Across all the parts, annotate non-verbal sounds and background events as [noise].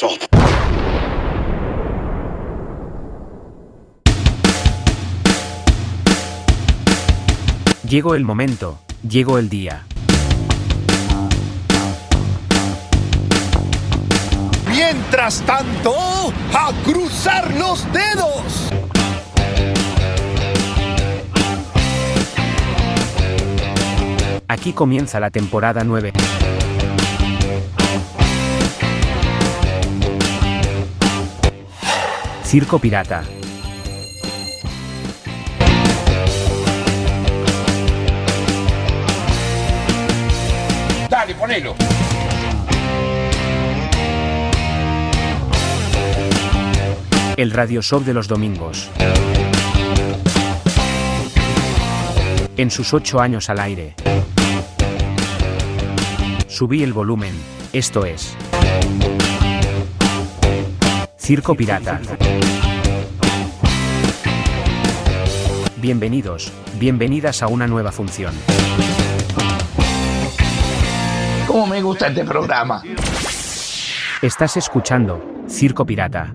Assault. Llegó el momento, llegó el día. Mientras tanto, a cruzar los dedos. Aquí comienza la temporada 9. Circo Pirata. Dale, ponelo. El radio show de los domingos. En sus ocho años al aire. Subí el volumen, esto es. Circo Pirata. Bienvenidos, bienvenidas a una nueva función. ¿Cómo me gusta este programa? Estás escuchando Circo Pirata.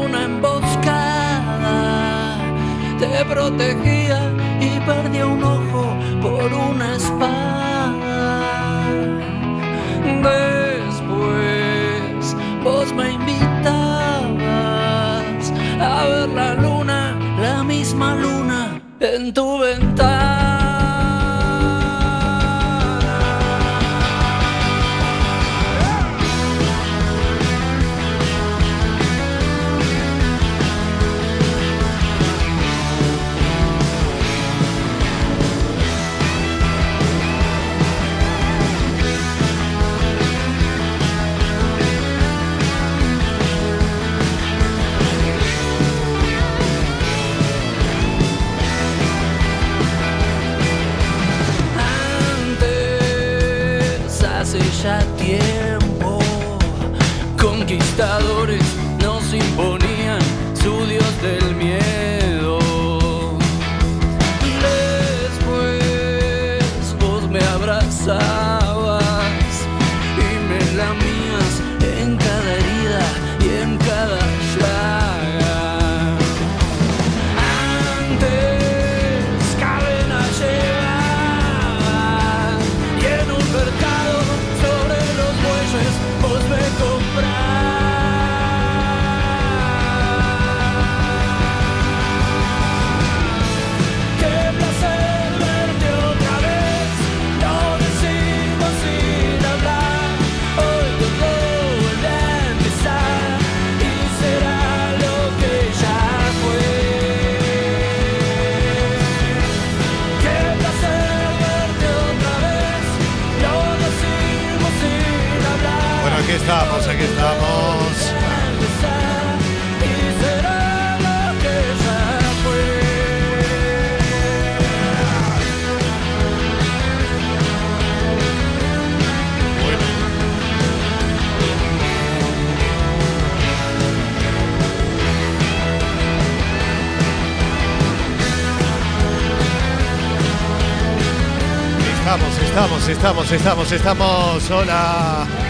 te protegía y perdía un ojo por una espada. Después vos me invitabas a ver la luna, la misma luna en tu ventana. Conquistadores nos imponían su dios del miedo. Estamos, estamos, estamos. Hola.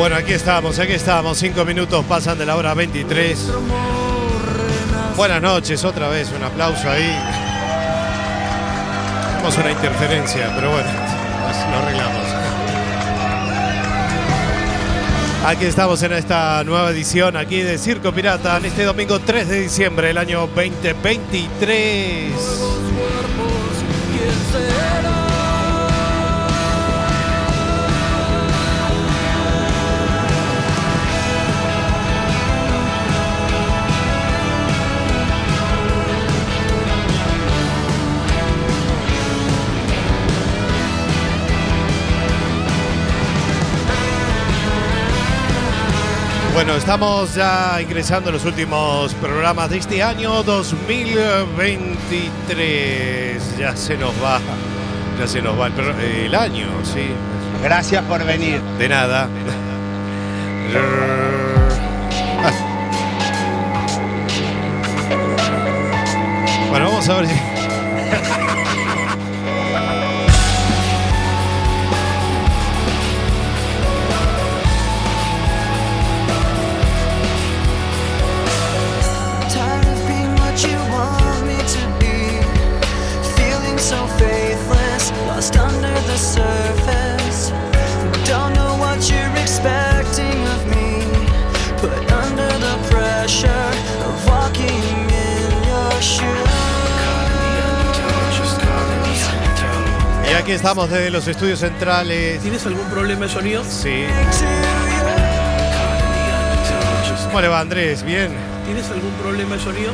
Bueno, aquí estamos, aquí estamos. Cinco minutos pasan de la hora 23. Buenas noches, otra vez. Un aplauso ahí. Tenemos una interferencia, pero bueno, lo arreglamos. Aquí estamos en esta nueva edición aquí de Circo Pirata en este domingo 3 de diciembre del año 2023. Bueno, estamos ya ingresando en los últimos programas de este año 2023. Ya se nos va, ya se nos va el, año, sí. Gracias por venir. De nada. Bueno, vamos a ver si. Surface. Don't know what you're expecting of me. Put under the pressure of walking in your shoes. Y aquí estamos desde los estudios centrales. ¿Tienes algún problema de sonido? Sí. ¿Cómo le va Andrés? ¿Bien? ¿Tienes algún problema de sonido?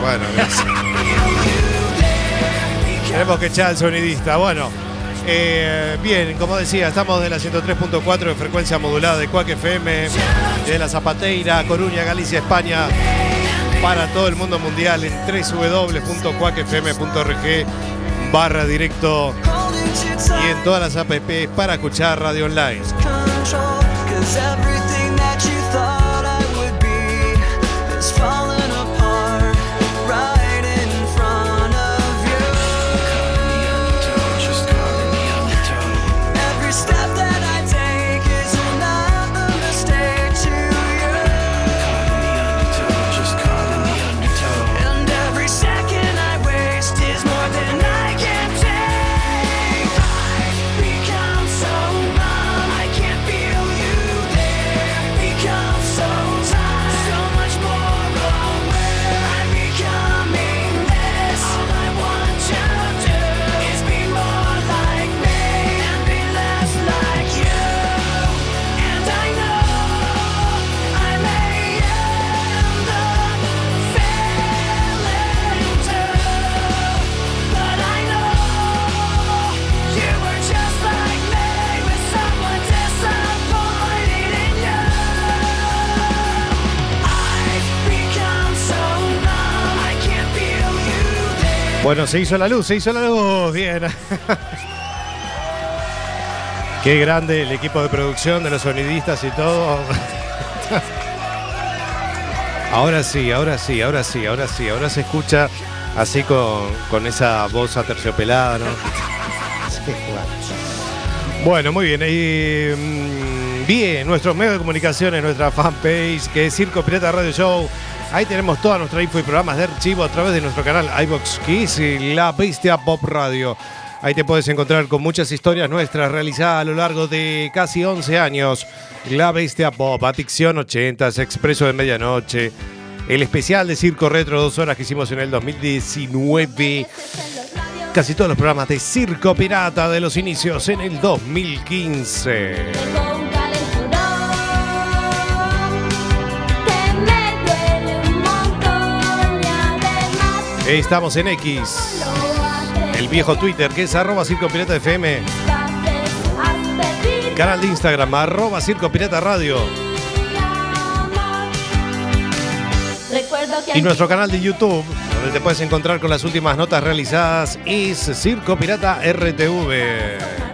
Bueno, gracias. [laughs] Tenemos que echar al sonidista. Bueno, eh, bien, como decía, estamos de la 103.4 de frecuencia modulada de Cuac FM, de la Zapateira, Coruña, Galicia, España, para todo el mundo mundial en www.cuacfm.org barra directo y en todas las apps para escuchar radio online. Bueno, se hizo la luz, se hizo la luz. Bien. [laughs] Qué grande el equipo de producción de los sonidistas y todo. [laughs] Ahora sí, ahora sí, ahora sí, ahora sí. Ahora se escucha así con, con esa voz aterciopelada, ¿no? [laughs] Sí, bueno. Bueno, muy bien. Y, mm, bien, nuestros medios de comunicación en nuestra fanpage, que es Circo Pirata Radio Show. Ahí tenemos toda nuestra info y programas de archivo a través de nuestro canal iBox Kiss y La Bestia Pop Radio. Ahí te puedes encontrar con muchas historias nuestras realizadas a lo largo de casi 11 años. La Bestia Pop, Adicción 80, Expreso de Medianoche, el especial de Circo Retro, dos horas que hicimos en el 2019. Casi todos los programas de Circo Pirata de los inicios en el 2015. Estamos en X, el viejo Twitter que es arroba Circo Pirata FM, canal de Instagram arroba Circo Pirata Radio y nuestro canal de YouTube donde te puedes encontrar con las últimas notas realizadas es Circo Pirata RTV.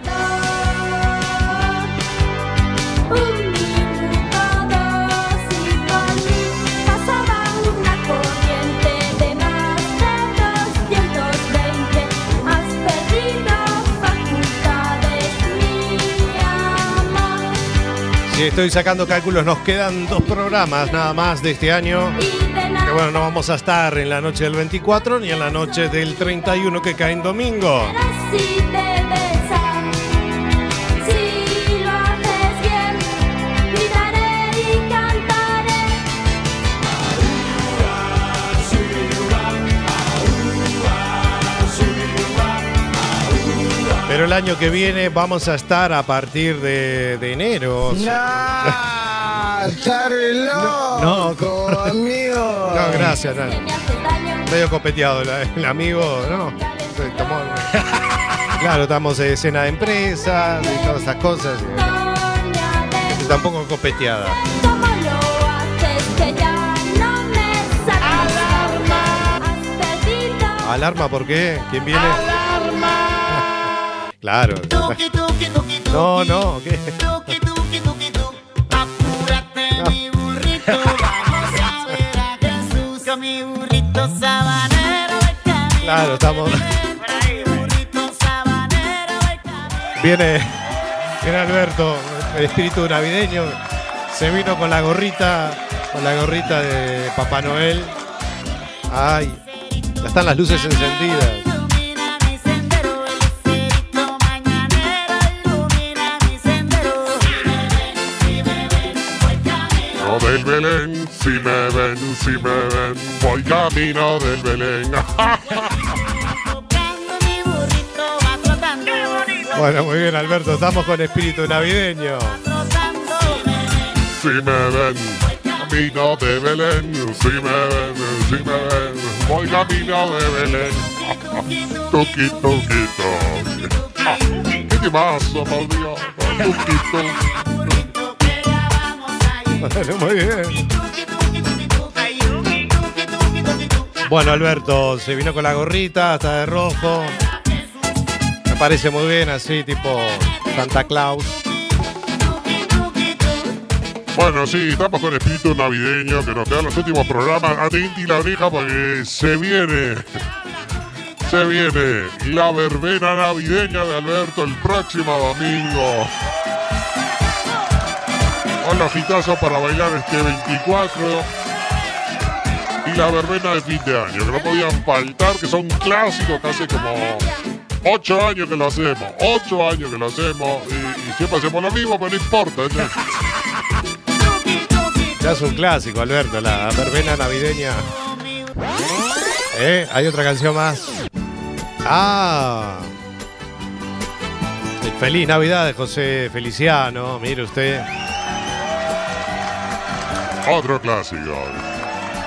Estoy sacando cálculos, nos quedan dos programas nada más de este año. Que bueno, no vamos a estar en la noche del 24 ni en la noche del 31 que cae en domingo. Año que viene vamos a estar a partir de, de enero. ¡No! ¡Estar loco, No. amigo! No, gracias, no. Medio copeteado el, el amigo, ¿no? Se tomó- Claro, estamos de cena de empresas y todas esas cosas. Y tampoco copeteada. ¡Alarma! ¿Alarma por qué? ¿Quién viene? Claro. No, no, ¿qué? Apúrate, mi burrito, vamos a ver a Jesús con mi burrito sabanero. Claro, estamos. Viene, viene Alberto, el espíritu navideño. Se vino con la gorrita, con la gorrita de Papá Noel. Ay, ya están las luces encendidas. Del Belén, si me ven, si me ven, voy camino del Belén. [laughs] Bueno, muy bien, Alberto, estamos con espíritu navideño. Si me ven, camino de Belén, si me ven, si me ven, voy camino de Belén. [laughs] Tuki, tuki, tuki. Ah, ¿Qué te pasa, por Dios? Tuki, tuki. Muy bien. Bueno, Alberto, se vino con la gorrita, hasta de rojo. Me parece muy bien, así, tipo Santa Claus. Bueno, sí, estamos con espíritu navideño, que nos quedan los últimos programas. Atenti la oreja porque se viene. [laughs] Se viene la verbena navideña de Alberto el próximo domingo. Con los hitazos para bailar este 24. Y la verbena de fin de año, que no podían faltar, que son clásicos, hace como ocho años que lo hacemos. Ocho años que lo hacemos. Y, siempre hacemos lo mismo, pero no importa. ¿no? Ya es un clásico, Alberto, la verbena navideña. ¿Eh? Hay otra canción más. Ah. El Feliz Navidad José Feliciano, mire usted. Otro clásico.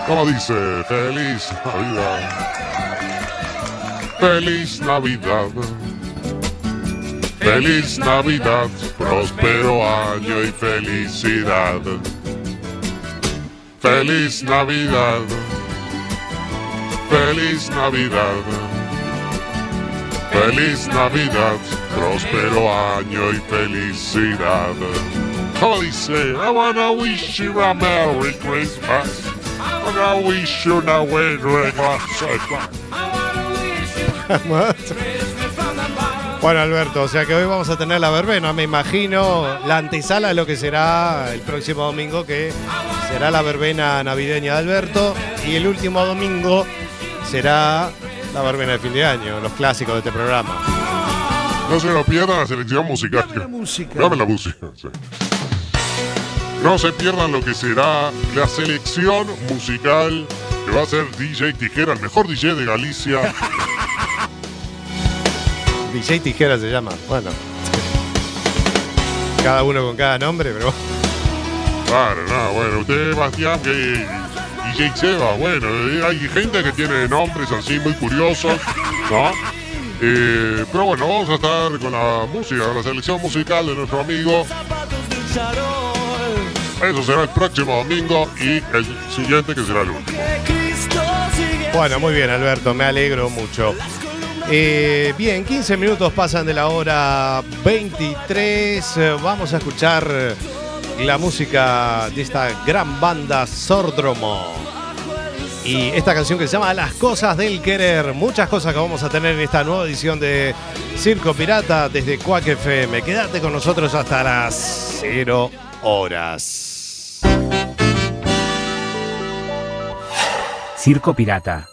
Como dice, feliz Navidad. Feliz Navidad. Feliz Navidad, próspero año y felicidad. Feliz Navidad. Feliz Navidad. Feliz Navidad, próspero año y felicidad. Como dice, I wanna wish you a Merry Christmas. I wanna wish you a Merry Christmas. Bueno, Alberto, o sea que hoy vamos a tener la verbena, me imagino, la antesala de lo que será el próximo domingo, que será la verbena navideña de Alberto, y el último domingo será la verbena de fin de año, los clásicos de este programa. No se lo pierdan la selección musical. Dame la música. Dame la música. sí. No se pierdan lo que será la selección musical que va a ser DJ Tijera, el mejor DJ de Galicia. [laughs] DJ Tijera se llama, bueno. Cada uno con cada nombre, pero Claro, no, bueno, usted, Bastián, que DJ Seba, bueno, eh, hay gente que tiene nombres así muy curiosos, ¿no? Eh, pero bueno, vamos a estar con la música, con la selección musical de nuestro amigo. Eso será el próximo domingo y el siguiente que será el último. Bueno, muy bien, Alberto, me alegro mucho. Eh, bien, 15 minutos pasan de la hora 23. Vamos a escuchar la música de esta gran banda Sordromo. Y esta canción que se llama Las cosas del querer. Muchas cosas que vamos a tener en esta nueva edición de Circo Pirata desde Cuac FM. Quédate con nosotros hasta las 0 horas. Circo Pirata.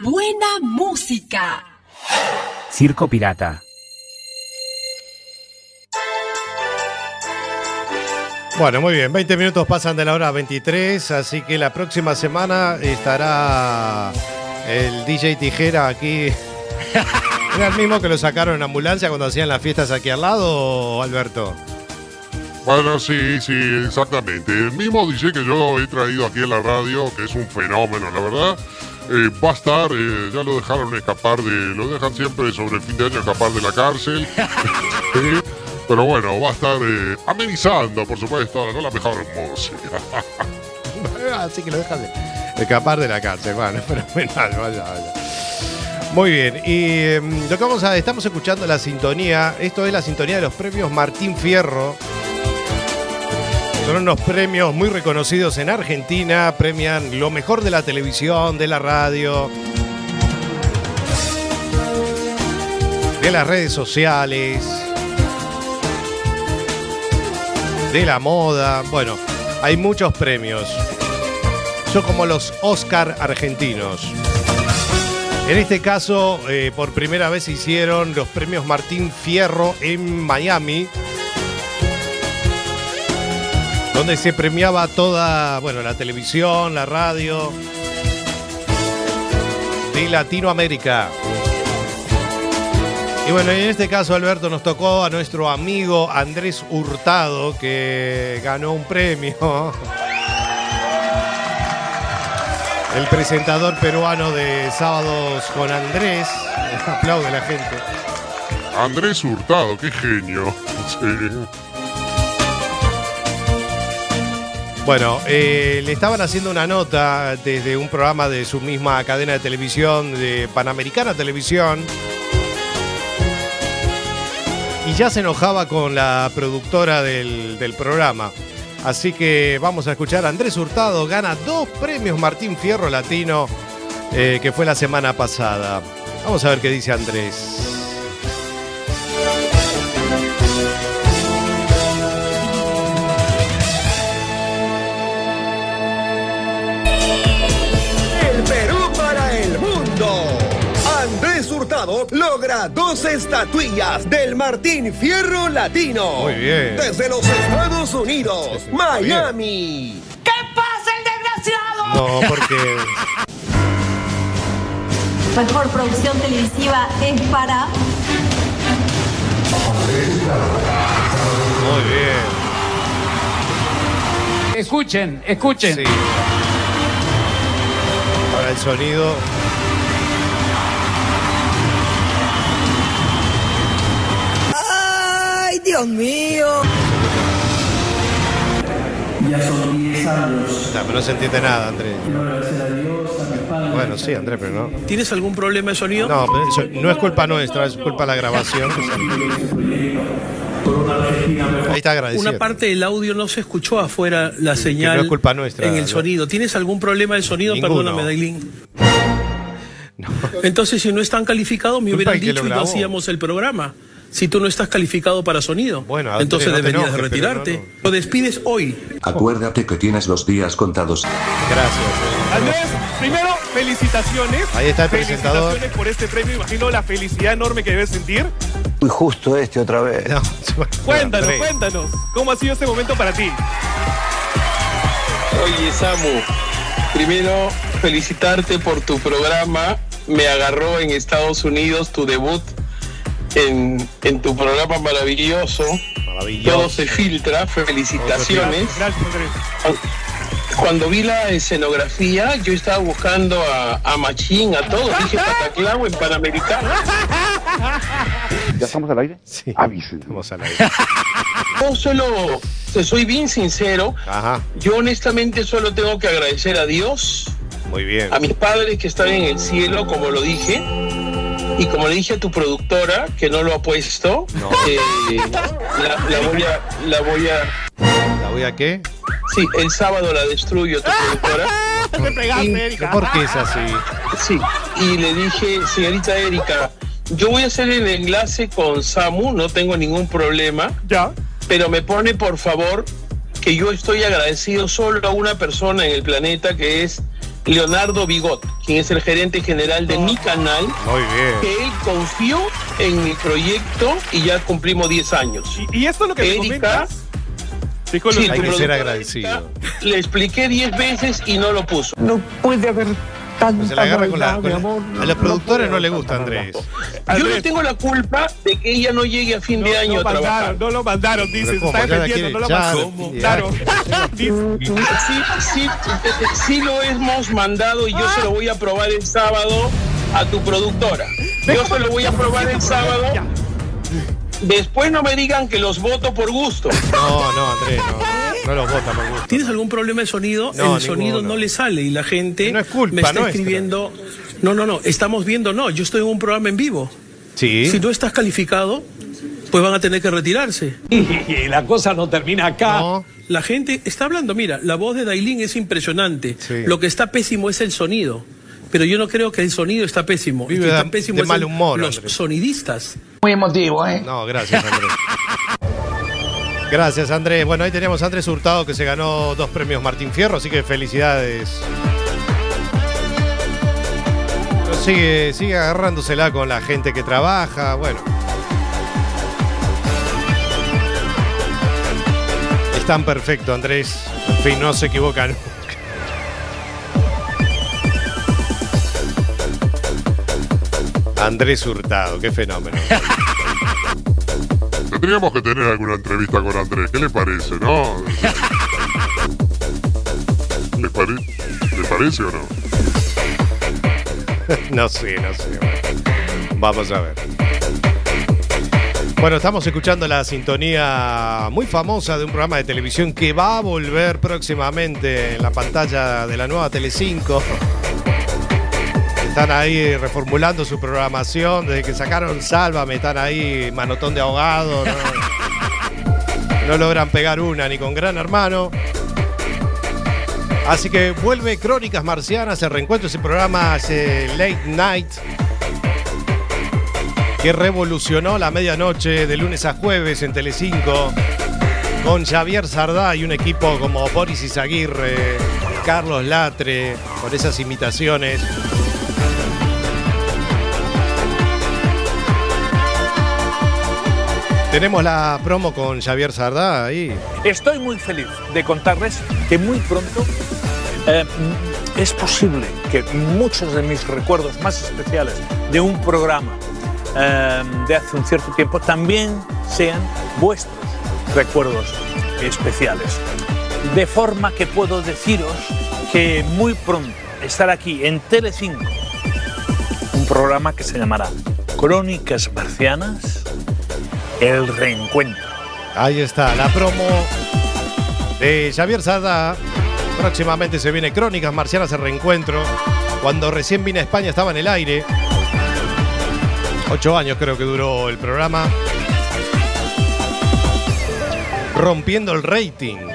buena música. Circo Pirata. Bueno, muy bien, 20 minutos pasan de la hora 23, así que la próxima semana estará el DJ Tijera aquí. [laughs] ¿Era el mismo que lo sacaron en ambulancia cuando hacían las fiestas aquí al lado, Alberto? Bueno, sí, sí, exactamente. El mismo DJ que yo he traído aquí en la radio, que es un fenómeno, la verdad eh, va a estar, eh, ya lo dejaron escapar de, lo dejan siempre sobre el fin de año escapar de la cárcel. [laughs] [laughs] Pero bueno, va a estar eh, amenizando, por supuesto, no la mejor música. [laughs] Así que lo dejas de escapar de la cárcel. Bueno, fenomenal, vaya, vaya. Muy bien, y mm, lo que vamos a, estamos escuchando la sintonía, esto es la sintonía de los premios Martín Fierro. Son unos premios muy reconocidos en Argentina, premian lo mejor de la televisión, de la radio, de las redes sociales, de la moda. Bueno, hay muchos premios. Son como los Oscar argentinos. En este caso, eh, por primera vez hicieron los premios Martín Fierro en Miami, donde se premiaba toda, bueno, la televisión, la radio de Latinoamérica. Y bueno, en este caso, Alberto, nos tocó a nuestro amigo Andrés Hurtado, que ganó un premio. [laughs] El presentador peruano de Sábados con Andrés. [laughs] Aplaude la gente. Andrés Hurtado, qué genio. [laughs] Sí. Bueno, eh, le estaban haciendo una nota desde un programa de su misma cadena de televisión, de Panamericana Televisión. Y ya se enojaba con la productora del, programa. Así que vamos a escuchar a Andrés Hurtado, gana dos premios Martín Fierro Latino, eh, que fue la semana pasada. Vamos a ver qué dice Andrés. Hurtado logra dos estatuillas del Martín Fierro Latino. Muy bien. Desde los Estados Unidos, Miami. ¿Qué pasa, el desgraciado? No, porque Mejor producción televisiva es para muy bien. Escuchen, escuchen. Sí. Ahora el sonido. Dios mío! Ya son 10 años. No, pero no se entiende nada, Andrés. Quiero agradecer a Dios, a mi padre. Bueno, sí, Andrés, pero no. ¿Tienes algún problema de sonido? No, pero eso no es culpa nuestra, es culpa de la grabación. [laughs] Ahí está agradecido. Una parte del audio no se escuchó afuera la señal no es culpa nuestra, en el ¿no? sonido. ¿Tienes algún problema de sonido? Ninguno. Perdóname, Dailin. [laughs] Entonces, si no están calificados, me hubieran dicho y no hacíamos el programa. Si tú no estás calificado para sonido, Bueno, entonces deberías retirarte. no, no. Lo despides hoy. Acuérdate que tienes los días contados. Gracias. Andrés, primero, felicitaciones. Ahí está el presentador. Felicitaciones por este premio. Imagino la felicidad enorme que debes sentir. Muy justo este otra vez. [laughs] No, Cuéntanos, Andrés. cuéntanos. ¿Cómo ha sido este momento para ti? Oye, Samu, primero felicitarte por tu programa. Me agarró en Estados Unidos tu debut en, en tu programa maravilloso. Maravilloso. Todo se filtra. Felicitaciones. Gracias. Cuando vi la escenografía, yo estaba buscando a, a Machín, a todos. Dije Pataclao en Panamericano. [laughs] ¿Ya estamos al aire? Sí. Avisen. Estamos al aire. [laughs] Yo solo, te soy bien sincero, Ajá, yo honestamente solo tengo que agradecer a Dios, muy bien. a mis padres que están en el cielo, como lo dije, y como le dije a tu productora, que no lo ha puesto, No. eh, la, la voy a, la voy a, ¿La voy a qué? sí, el sábado la destruyo tu productora. [laughs] Te pegaste, Y- Erika. ¿Por qué es así? Sí, y le dije, señorita Erika, yo voy a hacer el enlace con Samu, no tengo ningún problema, Ya. pero me pone por favor que yo estoy agradecido solo a una persona en el planeta que es Leonardo Bigot, quien es el gerente general de mi canal, Muy bien. que él confió en mi proyecto y ya cumplimos 10 años. ¿Y, y esto es lo que me Erika, comentas? Sí, Hay que ser agradecido. Erika, Le expliqué 10 veces y no lo puso. No puede haber Pues se la agarra con la, con la- a los productores no le gusta Andrés. Yo no tengo la culpa de que ella no llegue a fin de año no a trabajar. mandaron, no lo mandaron, dice, se está defendiendo, no lo mandaron. [laughs] Sí, sí, sí lo hemos mandado y yo se lo voy a probar el sábado a tu productora. Yo se lo voy a probar el sábado. Después no me digan que los voto por gusto. No, no, Andrés, no. No los vota por gusto. ¿Tienes algún problema de sonido? No, el sonido ninguno. no le sale y la gente No es culpa me está nuestra. escribiendo. No, no, no, estamos viendo, no, yo estoy en un programa en vivo. Sí. Si no estás calificado, pues van a tener que retirarse. Y la cosa no termina acá. No. La gente está hablando, mira, la voz de Dailin es impresionante. Sí. Lo que está pésimo es el sonido. Pero yo no creo que el sonido está pésimo. Vive el que está pésimo de es mal el- humor, los Andrés. sonidistas. Muy emotivo, ¿eh? No, gracias, Andrés. [laughs] Gracias, Andrés. Bueno, ahí teníamos a Andrés Hurtado que se ganó dos premios Martín Fierro, así que felicidades. Sigue, sigue agarrándosela con la gente que trabaja. Bueno. Es tan perfecto, Andrés. En fin, no se equivoca nunca. Andrés Hurtado, qué fenómeno. [laughs] Tendríamos que tener alguna entrevista con Andrés. ¿Qué le parece, no? ¿Le, ¿Le parece o no? [laughs] No sé, no sé. Vamos a ver. Bueno, estamos escuchando la sintonía muy famosa de un programa de televisión que va a volver próximamente en la pantalla de la nueva Telecinco. Están ahí reformulando su programación. Desde que sacaron Sálvame, están ahí manotón de ahogado. No, [laughs] no logran pegar una ni con Gran Hermano. Así que vuelve Crónicas Marcianas, el reencuentro, ese programa ese Late Night que revolucionó la medianoche de lunes a jueves en Telecinco con Javier Sardá y un equipo como Boris Izaguirre, Carlos Latre, con esas imitaciones. Tenemos la promo con Javier Sardá ahí. Estoy muy feliz de contarles que muy pronto eh, es posible que muchos de mis recuerdos más especiales de un programa eh, de hace un cierto tiempo también sean vuestros recuerdos especiales. De forma que puedo deciros que muy pronto estará aquí en Telecinco un programa que se llamará Crónicas Marcianas, el reencuentro. Ahí está, la promo de Javier Sada. Próximamente se viene Crónicas Marcianas el reencuentro. Cuando recién vine a España estaba en el aire. Ocho años creo que duró el programa. Rompiendo el rating.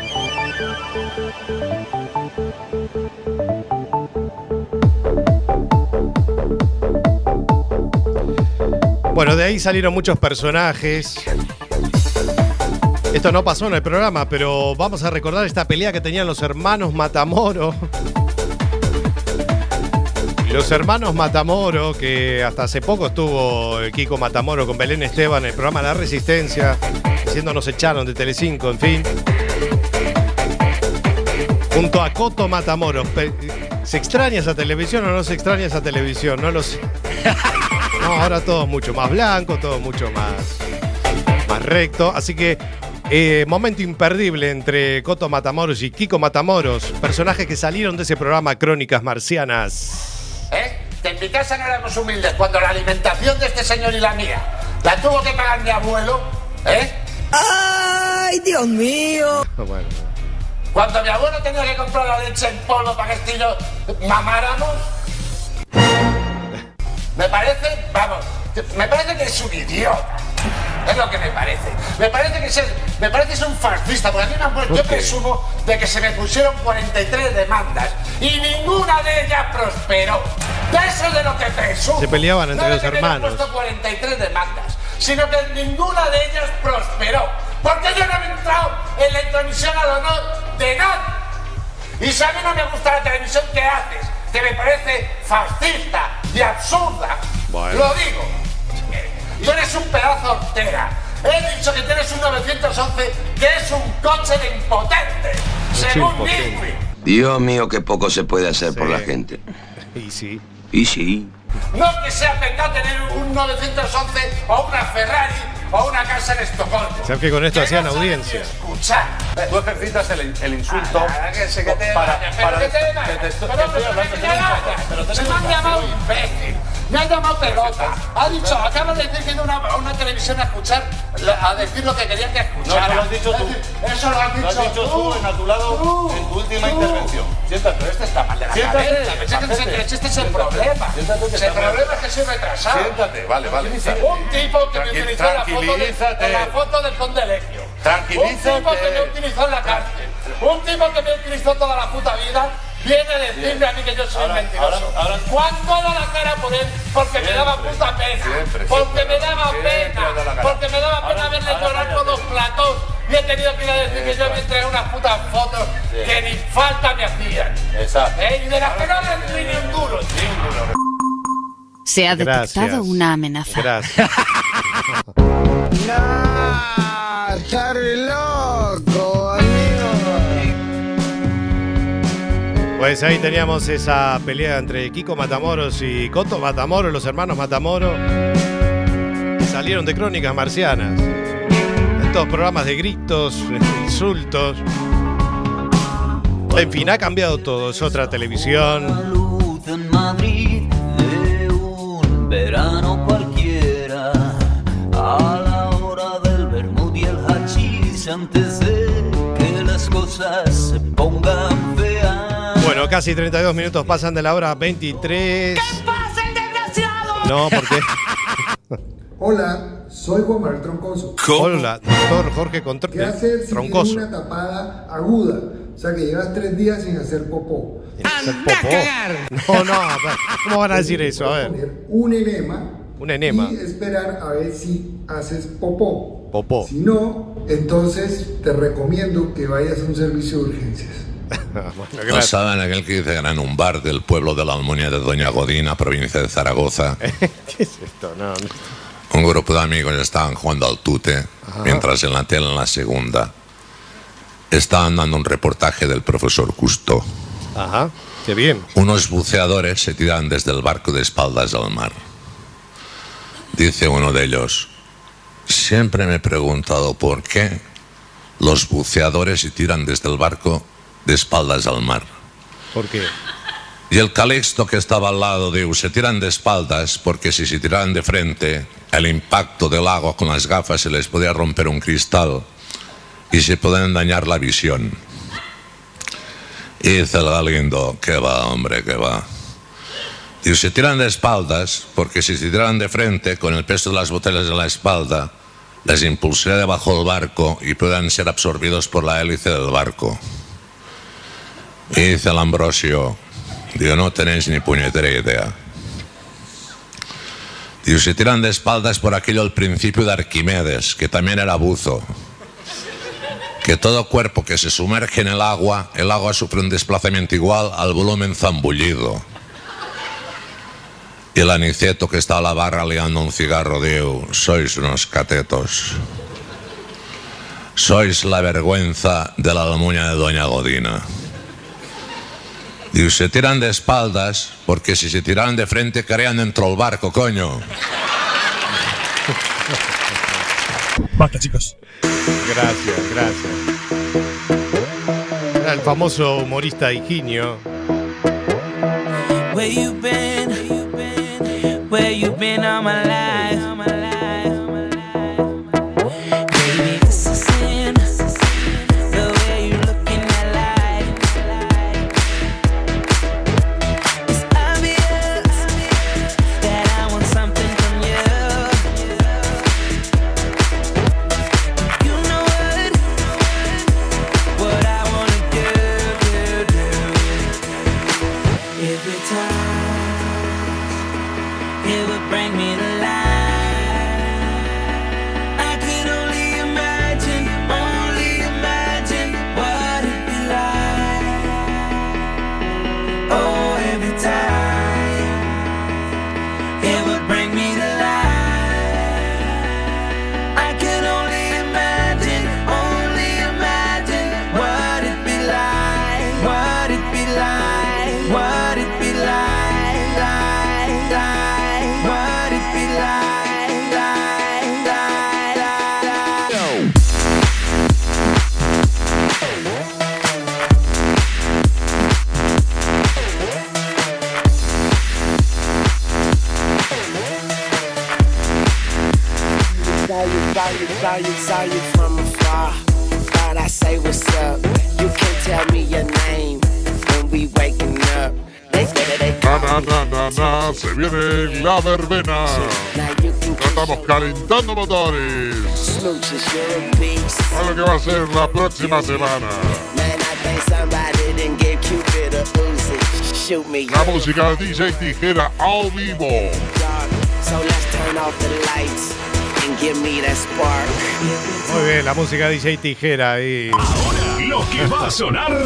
Bueno, de ahí salieron muchos personajes. Esto no pasó en el programa, pero vamos a recordar esta pelea que tenían los hermanos Matamoro. Los hermanos Matamoro, que hasta hace poco estuvo Kiko Matamoro con Belén Esteban en el programa La Resistencia, diciendo nos echaron de Telecinco, en fin. Junto a Coto Matamoros. Pe- ¿Se extraña esa televisión o no se extraña esa televisión? No lo sé. [laughs] No, ahora todo mucho más blanco, todo mucho más, más recto. Así que eh, momento imperdible entre Coto Matamoros y Kiko Matamoros, personajes que salieron de ese programa Crónicas Marcianas. ¿Eh? Que en mi casa no éramos humildes cuando la alimentación de este señor y la mía la tuvo que pagar mi abuelo, ¿eh? ¡Ay, Dios mío! Bueno, Cuando mi abuelo tenía que comprar la leche en polvo para que Estillo mamáramos. Me parece, vamos, me parece que es un idiota. Es lo que me parece. Me parece que es, me parece que es un fascista, porque a mí me han puesto, yo presumo de que se me pusieron 43 demandas y ninguna de ellas prosperó. De eso es de lo que presumo. Se peleaban entre No los que me hermanos. puesto 43 demandas, sino que ninguna de ellas prosperó. Porque yo no he entrado en la intromisión al honor de nadie. Y si a mí no me gusta la televisión que haces, que me parece fascista y absurda, Bueno. lo digo. Tú eres un pedazo hortera. He dicho que tienes un 911 que es un coche de impotente. Según impotente. Dios mío, qué poco se puede hacer por la gente. [laughs] Y sí. Y sí. No que sea pecado tener un 911 o una Ferrari o una casa en Estocolmo. ¿Sabes que con esto hacían no audiencia? Escuchar. Tú ejercitas el, el insulto Ah, que se que te para, para- que te te estoy- pero, te pero Se me han llamado imbécil. Me han llamado pelota. Ha dicho, acaba de decir que ido a una, televisión a escuchar, a decir lo que querían que No, escuchara. eso lo has dicho tú. Eso lo has dicho, Lo has dicho tú en a tu lado en tu última intervención. Siéntate. Pero este está mal de la Siéntate, este- siéntate. este es el Siéntate. problema. El problema es que soy retrasado. Siéntate, vale, vale. Un tipo que me utilizó la foto, de, la foto del conde Elegio. Tranquilízate. Un tipo que me utilizó en la cárcel. Un tipo que me utilizó toda la puta vida. Viene a decirme a mí que yo soy Ahora- mentiroso. ahora- ahora- ¿Cuándo da la cara por él? Porque me daba puta pena. siempre, porque siempre, me daba siempre pena. Porque me daba pena Ahora- verle ahora llorar con cállate. los platos. Y he tenido que ir a decir que yo me entregué unas putas fotos que ni falta me hacían. Exacto. ¿Eh? Y de las que no le ni un duro. Se ha Gracias. detectado una amenaza. Gracias. Nah, [laughs] Pues ahí teníamos esa pelea entre Kiko Matamoros y Coto Matamoros, los hermanos Matamoros. Salieron de crónicas marcianas. Estos programas de gritos, [laughs] insultos. En fin, ha cambiado todo. Es otra televisión. luz en Madrid de un verano cualquiera a la hora del y el antes de que las cosas casi 32 minutos pasan de la hora 23. pasa el desgraciado? No, porque. [laughs] Hola, soy Juan Manuel Troncoso. Hola, doctor Jorge Contr- ¿Qué hacer si Troncoso. una tapada aguda? O sea, que llevas tres días sin hacer popó. Hacer popó. No, no, ¿cómo van a decir eso? A ver. Poner un enema Un enema. y esperar a ver si haces popó. Popó. Si no, entonces te recomiendo que vayas a un servicio de urgencias. ¿No saben aquel que dice que era en un bar del pueblo de la Almunia de Doña Godina, provincia de Zaragoza? [laughs] ¿Qué es esto? No, no. Un grupo de amigos estaban jugando al tute, mientras en la tele, en la segunda, estaban dando un reportaje del profesor Custo. Ajá, qué bien. Unos buceadores se tiran desde el barco de espaldas al mar. Dice uno de ellos, siempre me he preguntado por qué los buceadores se tiran desde el barco de espaldas al mar. ¿Por qué? Y el Calixto que estaba al lado dijo, se tiran de espaldas porque si se tiraran de frente, el impacto del agua con las gafas se les podía romper un cristal y se pueden dañar la visión. Y dice el Galindo, que va, hombre, que va. Y se tiran de espaldas porque si se tiran de frente, con el peso de las botellas en la espalda, les impulsaría debajo del barco y puedan ser absorbidos por la hélice del barco. Y dice el Ambrosio, digo, no tenéis ni puñetera idea. Digo, se tiran de espaldas por aquello al principio de Arquimedes, que también era buzo. Que todo cuerpo que se sumerge en el agua, el agua sufre un desplazamiento igual al volumen zambullido. Y el aniceto que está a la barra liando un cigarro, digo, sois unos catetos. Sois la vergüenza de la almuña de Doña Godina. Y se tiran de espaldas porque si se tiraran de frente caerían dentro del barco, coño. Basta, chicos. Gracias, gracias. Era el famoso humorista Higinio. Where you been? Where you been all my life? Na, na, na, na, na, se viene la verbena. Estamos calentando motores. a lo que va a ser la próxima semana. La música de DJ Tijera ao vivo. Muy bien, la música DJ Tijera ahí. Lo que va a sonar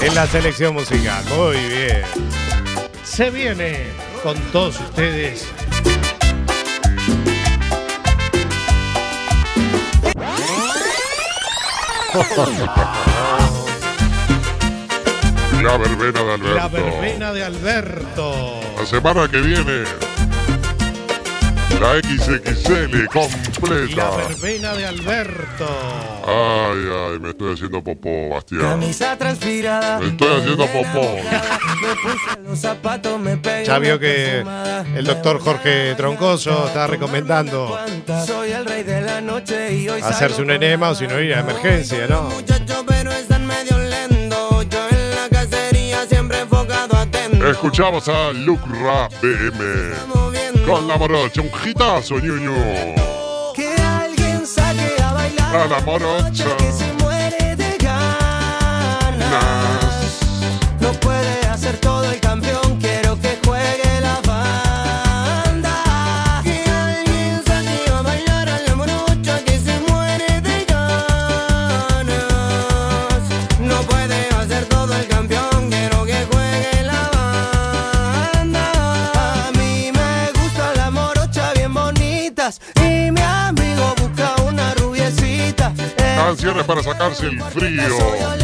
En la selección musical. Muy bien. Se viene con todos ustedes. La verbena de Alberto. La verbena de Alberto. La semana que viene. La XXL completa. La verbena de Alberto. Ay, ay, me estoy haciendo popó, Bastián. Camisa transpirada. Me estoy haciendo popó. Me puse los zapatos, me pegué. Ya vio que el doctor Jorge Troncoso está recomendando Soy el rey de la noche y hoy hacerse un enema o si no ir a emergencia, ¿no? Escuchamos a Luke Rap BM. Con la morocha, un hitazo, ñuño. Que alguien saque a bailar. A la morocha. Para sacarse el frío.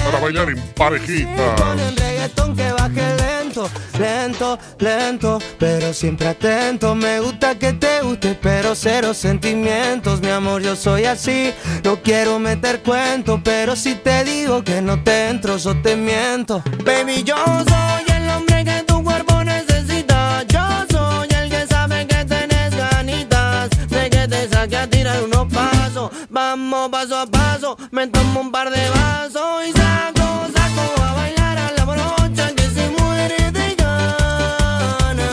Para bailar en parejitas. Ponen reggaetón que baje lento, lento, lento, pero siempre atento. Me gusta que te guste, pero cero sentimientos, mi amor, yo soy así. No quiero meter cuento, pero si te digo que no te entro, yo te miento. Baby, yo soy el hombre que tu cuerpo necesita. Yo soy el que sabe que tenés ganitas de que te saque a tirar unos pasos. Vamos paso a paso, me tomo un par de vasos y saco, saco a bailar a la brocha que se muere de ganas.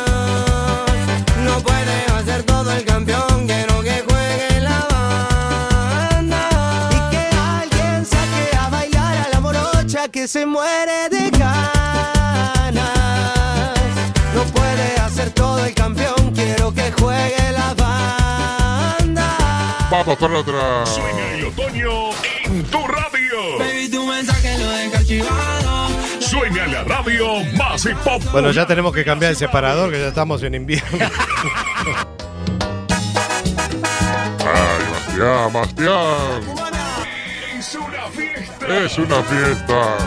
No puede hacer todo el campeón, quiero que juegue la banda. Y que alguien saque a bailar a la morocha que se muere de ganas. No puede hacer todo el campeón, quiero que juegue. Vamos con otra. Sueña el otoño en tu radio. Baby, tu mensaje lo deja archivado. Sueña la radio más hip hop. Bueno, ya tenemos que cambiar el separador, que ya estamos en invierno. [laughs] Ay, Bastián, Bastián. Es una fiesta. Es una fiesta.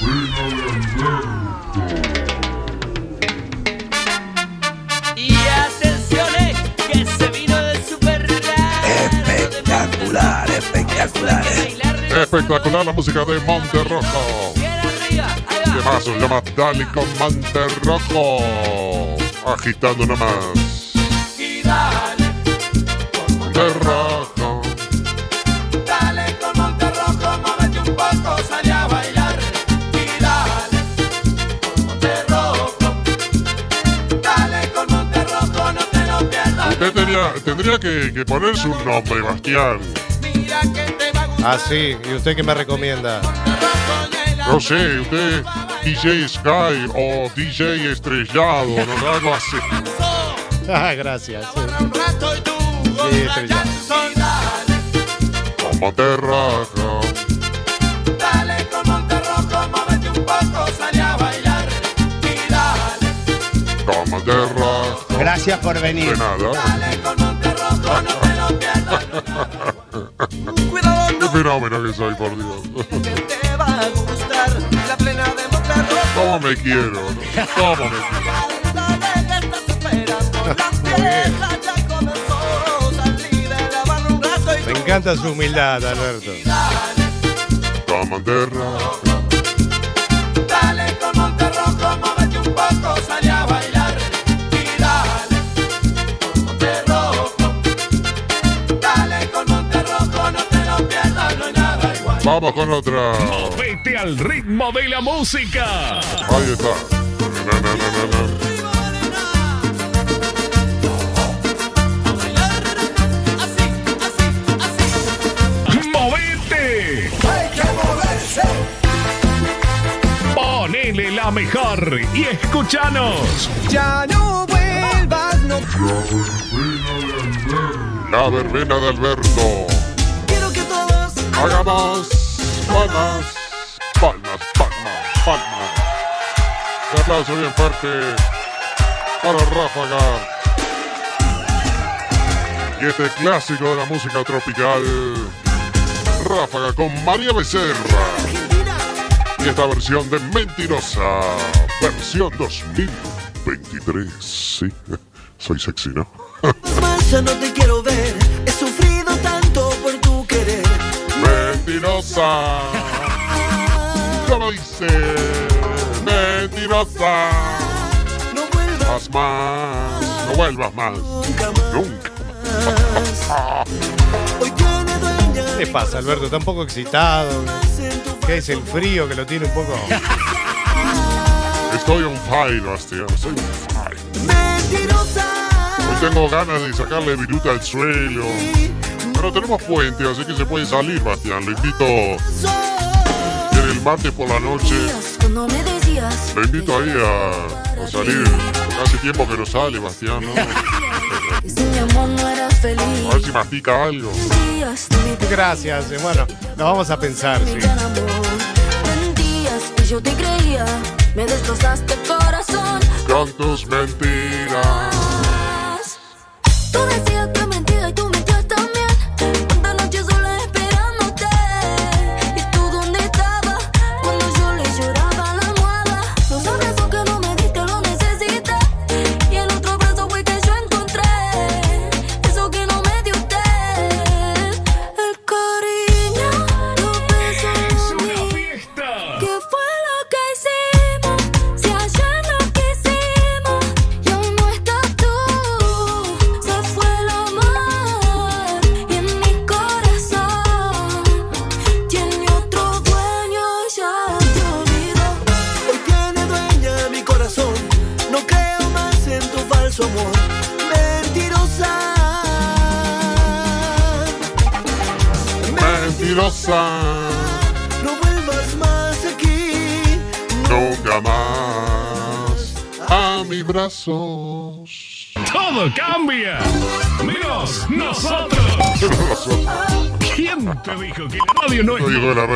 Y Espectacular, espectacular. Espectacular la música de Monterrojo. Además se llama Dale con Monterrojo. Agitando nomás. Y dale, Monterrojo. dale con Monterrojo, muévete un poco, sale a bailar. Y dale con Monterrojo, dale con Monterrojo, no te lo pierdas. Usted tenía, tendría que, que ponerse un nombre, Bastián. Ah, sí. ¿Y usted qué me recomienda? No sé, usted DJ Sky o DJ Estrellado, no algo así. [laughs] Ah, gracias. sí. Un rato y tú, Sí, estrellado. y dale. Con Monterrojo. Dale con Monterrojo, muévete un poco, sale a bailar. Y dale, Con Monterrojo. Gracias por venir. De nada. dale con Monterrojo, no te lo pierdas. [laughs] Fenómeno que soy, por Dios. ¿Cómo me quiero? no? ¿Cómo me quiero? Me encanta su humildad, Alberto. Monterrojo. dale con Monterrojo, muévete un poco, Vamos con otra. Movete al ritmo de la música. Ahí está. Na, na, na, na, na. ¡Movete! Hay que moverse. Ponele la mejor y escúchanos. Ya no vuelvas, no. La verbena de Alberto. Quiero que todos Hagamos palmas, palmas, palmas, palmas. Un aplauso bien fuerte para Ráfaga. Y este clásico de la música tropical, Ráfaga con María Becerra. Y esta versión de Mentirosa, versión 2023. Sí, [laughs] soy sexy, ¿no? [laughs] más no te quiero ver. Mentirosa. Yo lo hice. Mentirosa. No vuelvas más. No vuelvas más. Nunca más. Hoy tiene dueña. ¿Qué le pasa, Alberto? Está un poco excitado. ¿Qué es el frío que lo tiene un poco? [laughs] Estoy on fire, Bastián. Estoy on fire. Mentirosa. Hoy tengo ganas de sacarle viruta al suelo. Pero tenemos puente, así que se puede salir, Bastián. Lo invito. En el martes por la noche. Lo invito ahí a, a salir. Hace tiempo que no sale, Bastián. A ver si mastica algo. Gracias. eh, Bueno, lo vamos a pensar, sí. gran amor. Mentías y yo te creía. Me destrozaste el corazón. Con tus mentiras.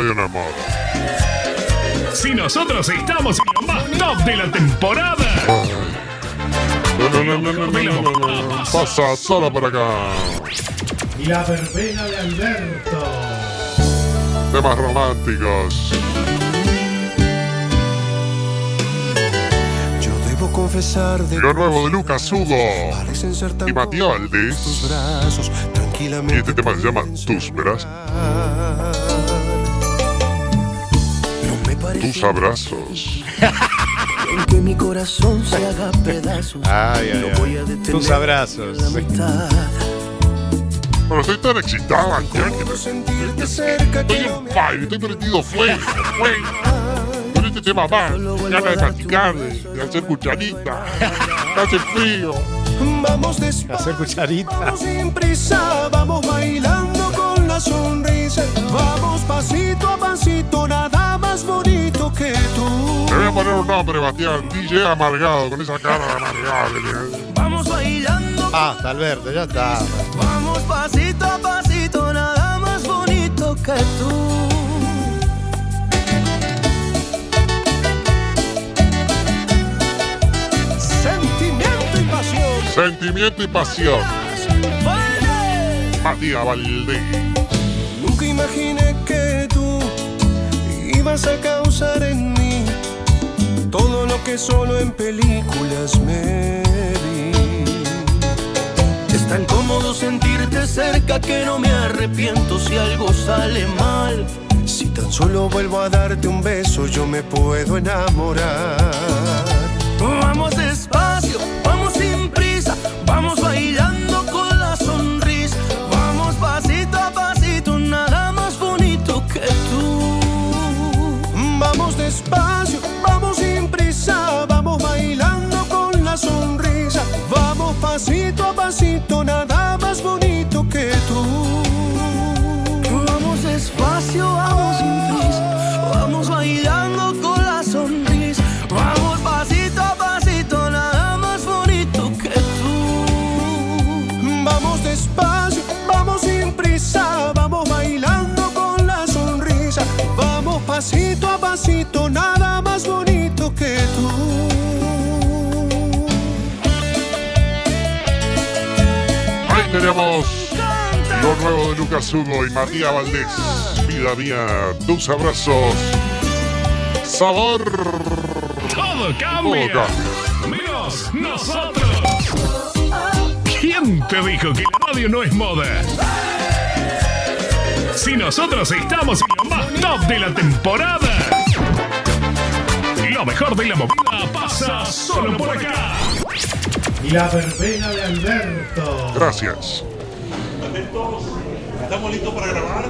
Radio Enamor. Si nosotros estamos en lo más top de la temporada. No, no, no, no, no, no, Pasa solo por acá. La verbena de Alberto. Temas románticos. confesar de lo nuevo de Lucas Hugo y Matioldes. Y este tema se llama Tus Brazos. Tus abrazos. que mi corazón se haga pedazos. Ay, ay, No voy a ay. detener Tus abrazos. Bueno, estoy tan excitado, Bastián, que Sentirte cerca estoy en me fire, estoy prendido fuego, fuego. Con este tema más, ganas de practicar, de, de hacer cucharita. Hace frío. Vamos despacio. Hacer cucharita. Vamos sin prisa, vamos bailando con la sonrisa. Vamos pasito a pasito, nada que tú. Le voy a poner un nombre, Bastián. DJ amargado, con esa cara de amargado que tiene. Vamos bailando, Basta, Alberto, ya está. vamos pasito a pasito, nada más bonito que tú. Sentimiento y pasión. Sentimiento y pasión. Matías Valdés. Nunca imaginé a causar en mí todo lo que solo en películas me vi. Es tan cómodo sentirte cerca que no me arrepiento si algo sale mal. Si tan solo vuelvo a darte un beso, yo me puedo enamorar. vamos sin prisa, vamos bailando con la sonrisa, vamos pasito a pasito, nada más bonito que tú. Vamos despacio, vamos sin prisa, vamos bailando con la sonrisa, vamos pasito a pasito, nada más bonito que tú. tenemos lo nuevo de Lucas Hugo y Matías Valdés. Vida mía, tus abrazos. Sabor. Todo cambia. Todo Menos nosotros. ¿Quién te dijo que la radio no es moda? Si nosotros estamos en lo más top de la temporada. Lo mejor de la movida pasa solo por acá. Y la verbena de Alberto. Gracias. ¿Estamos listos para grabar?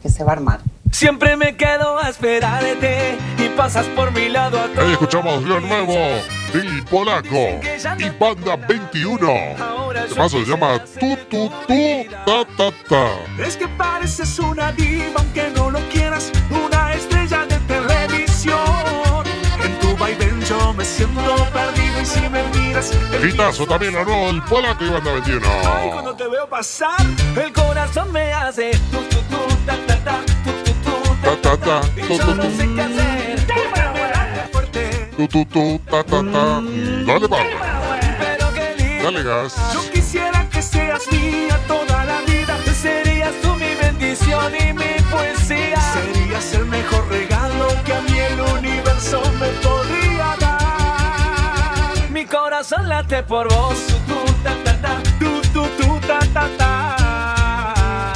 Que se va a armar. Siempre me quedo a esperarte y pasas por mi lado a Ahí escuchamos lo nuevo del polaco y banda 21. El paso se llama Tu Tu Tu Ta Ta Ta. Es que pareces una diva aunque no lo quieras, una estrella me siento perdido y si me miras, el Hitazo también lo nuevo del polaco y banda 21. Ay, cuando te veo pasar, el corazón me hace tu tu tu ta ta ta tu tu tu Ta ta ta. y Tu yo tu no tu. sé qué hacer. Tu tu tu. Ta ta ta. Dale power. pero qué lindo. Dale gas. Yo quisiera que seas mía toda la vida. Serías tú mi bendición y mi poesía. Serías el mejor regalo que a mí el universo me. Mi corazón late por vos. Tu, ta, ta, ta. Tu, tu, tu, ta, ta, ta.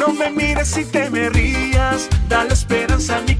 No me mires y te me rías, dale esperanza a mi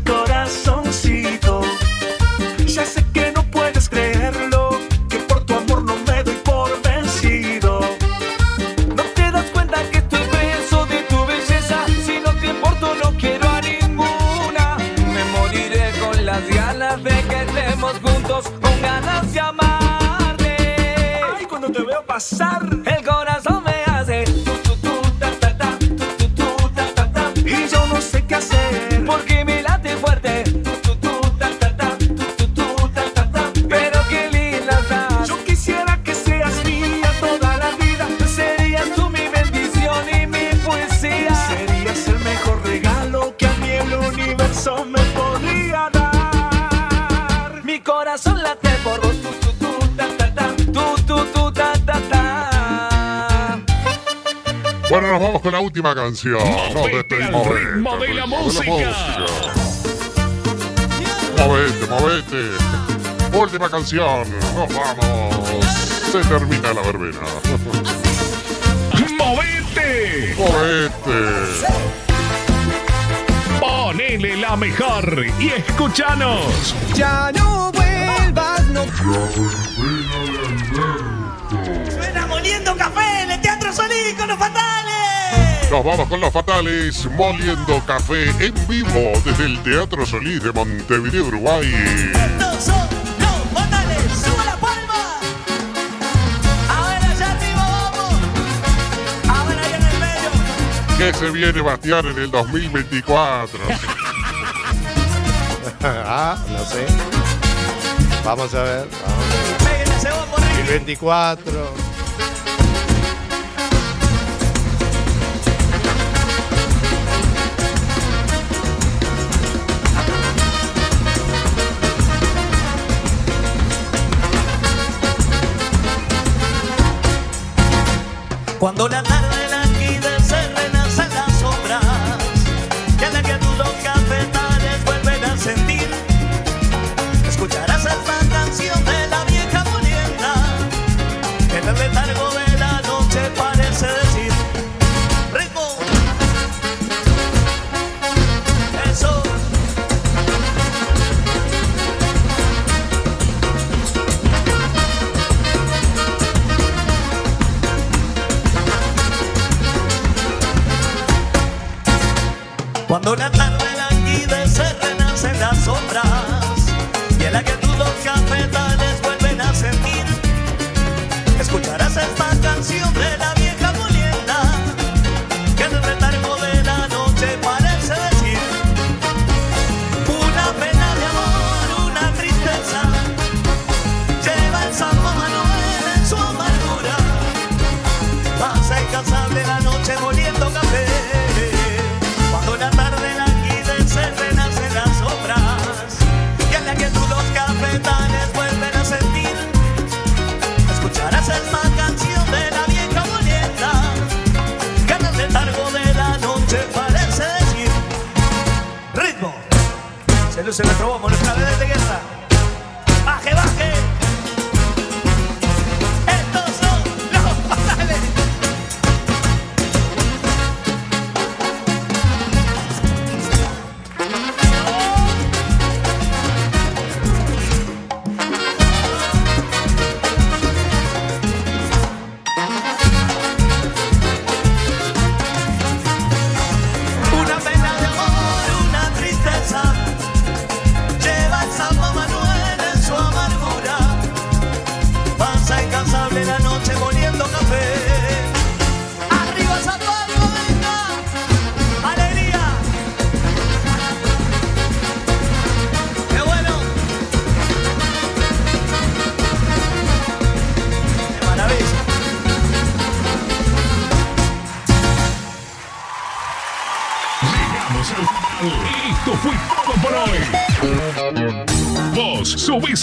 la última canción. Nos despedimos. ritmo de la música. Movete, movete. Última canción. Nos vamos. Se termina la verbena. ¡Movete! Movete. Ponele la mejor y escúchanos. Ya no vuelvas, no. Suena moliendo café en el Teatro Solí con los fatales. Nos vamos con los fatales moliendo café en vivo desde el Teatro Solís de Montevideo, Uruguay. Estos son los fatales. ¡Suba la palma! Ahora ya arriba vamos. Ahora ya en el medio. Que se viene Bastián en el 2024. ah, no sé. Vamos a ver. Pégale ese bombo, Ricky. 2024. Cuando la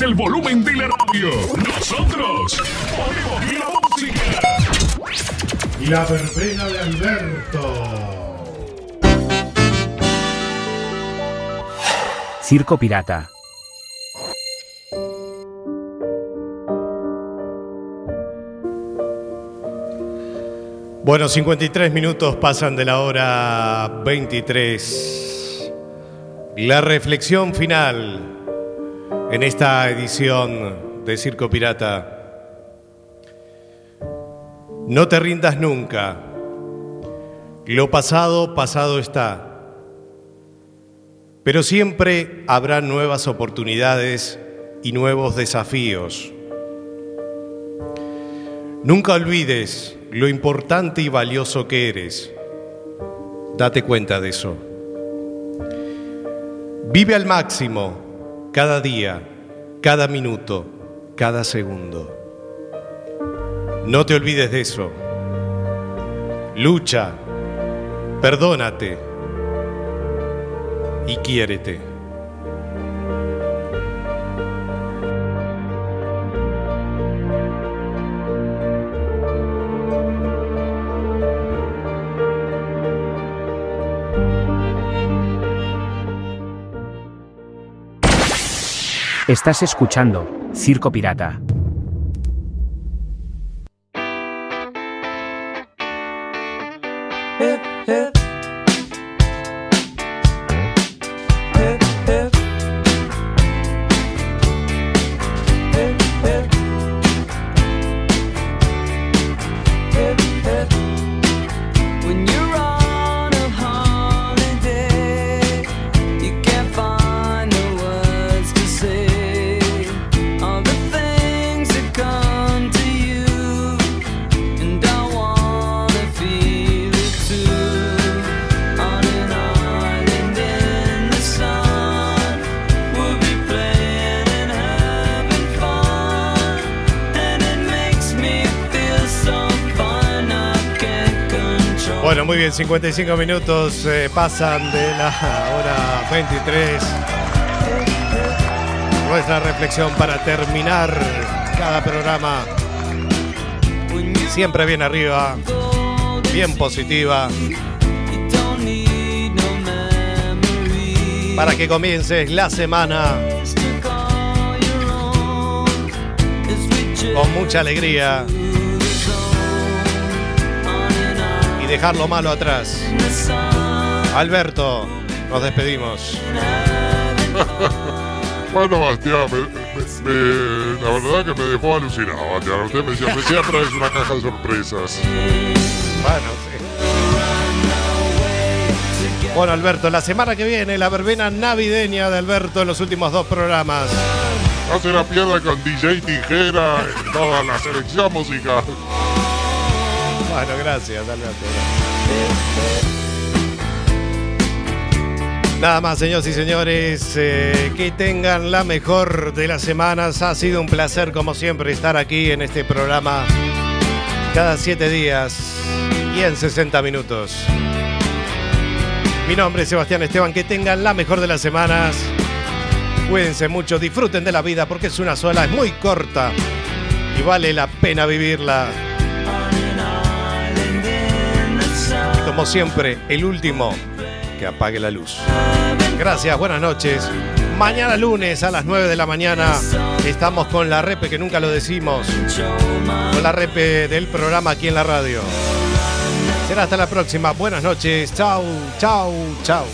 el volumen de la radio. Nosotros ponemos la música. La verbena de Alberto. Circo Pirata. Bueno, 53 minutos pasan de la hora 23. La reflexión final en esta edición de Circo Pirata. No te rindas nunca. Lo pasado, pasado está. Pero siempre habrá nuevas oportunidades y nuevos desafíos. Nunca olvides lo importante y valioso que eres. Date cuenta de eso. Vive al máximo cada día, cada minuto, cada segundo. No te olvides de eso. Lucha, perdónate y quiérete. Estás escuchando Circo Pirata. 55 minutos eh, pasan de la hora 23. Nuestra reflexión para terminar cada programa. Siempre bien arriba, bien positiva. Para que comiences la semana con mucha alegría dejar lo malo atrás. Alberto, nos despedimos. [laughs] Bueno, Bastián, me- me- me- la verdad que me dejó alucinado, Bastián. Usted me siempre, siempre es una caja de sorpresas. Bueno, sí. Bueno, Alberto, la semana que viene, la verbena navideña de Alberto en los últimos dos programas. No se la pierda con DJ Tijera en toda la selección musical. Bueno, gracias, Alberto. Nada más, señores y señores, eh, que tengan la mejor de las semanas. Ha sido un placer, como siempre, estar aquí en este programa cada siete días y en 60 minutos. Mi nombre es Sebastián Esteban, que tengan la mejor de las semanas. Cuídense mucho, disfruten de la vida porque es una sola, es muy corta y vale la pena vivirla. Como siempre, el último que apague la luz. Gracias, buenas noches. Mañana lunes a las 9 de la mañana estamos con la repe, que nunca lo decimos, con la repe del programa aquí en la radio. Será hasta la próxima. Buenas noches. Chau, chau, chau.